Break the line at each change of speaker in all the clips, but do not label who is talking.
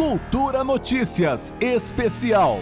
Cultura Notícias Especial.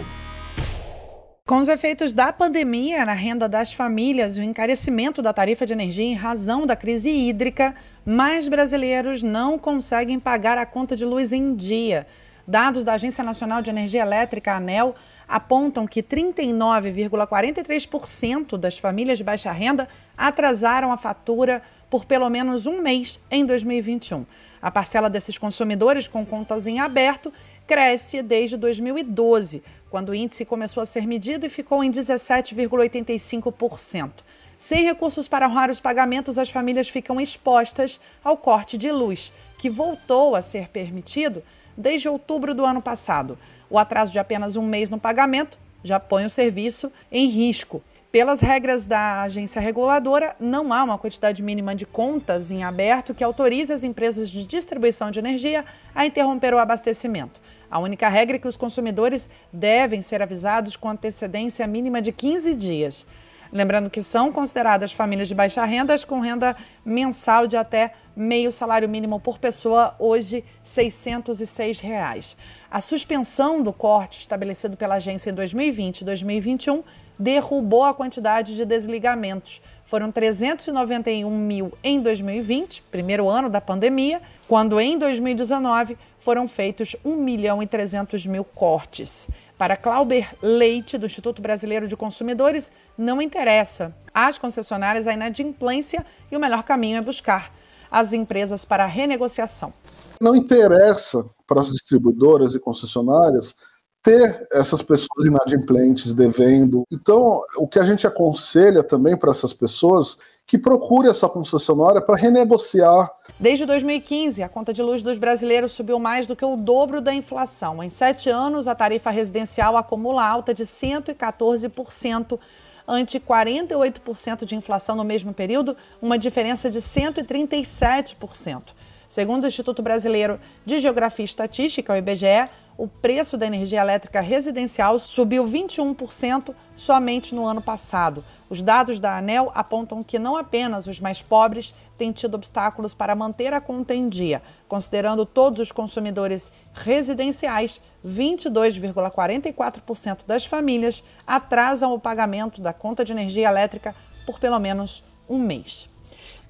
Com os efeitos da pandemia na renda das famílias e o encarecimento da tarifa de energia em razão da crise hídrica, mais brasileiros não conseguem pagar a conta de luz em dia. Dados da Agência Nacional de Energia Elétrica, ANEL, apontam que 39,43% das famílias de baixa renda atrasaram a fatura por pelo menos um mês em 2021. A parcela desses consumidores com contas em aberto cresce desde 2012, quando o índice começou a ser medido e ficou em 17,85%. Sem recursos para honrar os pagamentos, as famílias ficam expostas ao corte de luz, que voltou a ser permitido desde outubro do ano passado. O atraso de apenas um mês no pagamento já põe o serviço em risco. Pelas regras da agência reguladora, não há uma quantidade mínima de contas em aberto que autorize as empresas de distribuição de energia a interromper o abastecimento. A única regra é que os consumidores devem ser avisados com antecedência mínima de 15 dias. Lembrando que são consideradas famílias de baixa renda com renda mensal de até meio salário mínimo por pessoa, hoje 606 reais. A suspensão do corte estabelecido pela agência em 2020 e 2021 derrubou a quantidade de desligamentos. Foram 391 mil em 2020, primeiro ano da pandemia, quando em 2019 foram feitos 1 milhão e 300 mil cortes. Para Clauber Leite, do Instituto Brasileiro de Consumidores, não interessa às concessionárias a inadimplência e o melhor caminho é buscar as empresas para renegociação.
Não interessa para as distribuidoras e concessionárias ter essas pessoas inadimplentes devendo. Então, o que a gente aconselha também para essas pessoas que procure essa concessionária para renegociar.
Desde 2015, a conta de luz dos brasileiros subiu mais do que o dobro da inflação. Em sete anos, a tarifa residencial acumula alta de 114%, ante 48% de inflação no mesmo período, uma diferença de 137%. Segundo o Instituto Brasileiro de Geografia e Estatística, o IBGE, o preço da energia elétrica residencial subiu 21% somente no ano passado. Os dados da ANEL apontam que não apenas os mais pobres têm tido obstáculos para manter a conta em dia. Considerando todos os consumidores residenciais, 22,44% das famílias atrasam o pagamento da conta de energia elétrica por pelo menos um mês.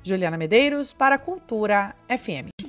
Juliana Medeiros para a Cultura FM.